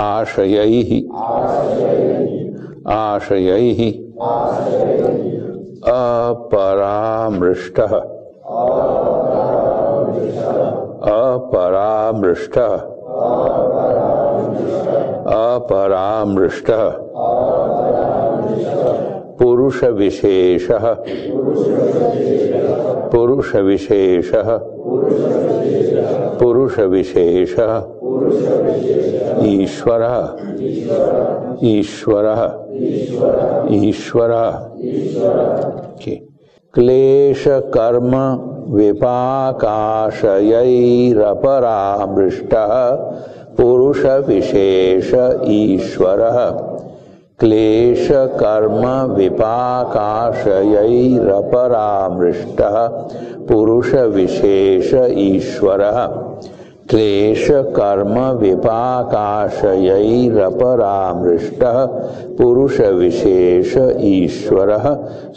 आशयैः। आशयैः। अपरामृष्टः। अपरामृष्टः। अपरामृष्टः। पुरुषविशेषः। पुरुषविशेषः। पुरुषविशेषः ईश्वरः ईश्वरः ईश्वरः क्लेशकर्म विपाकाशयैरपरामृष्टः पुरुषविशेष ईश्वरः क्लेशकर्मविपाकाशयैरपरामृष्टः पुरुषविशेष ईश्वरः। क्लेशकर्मविपाकाशयैरपरामृष्टः पुरुषविशेष ईश्वरः।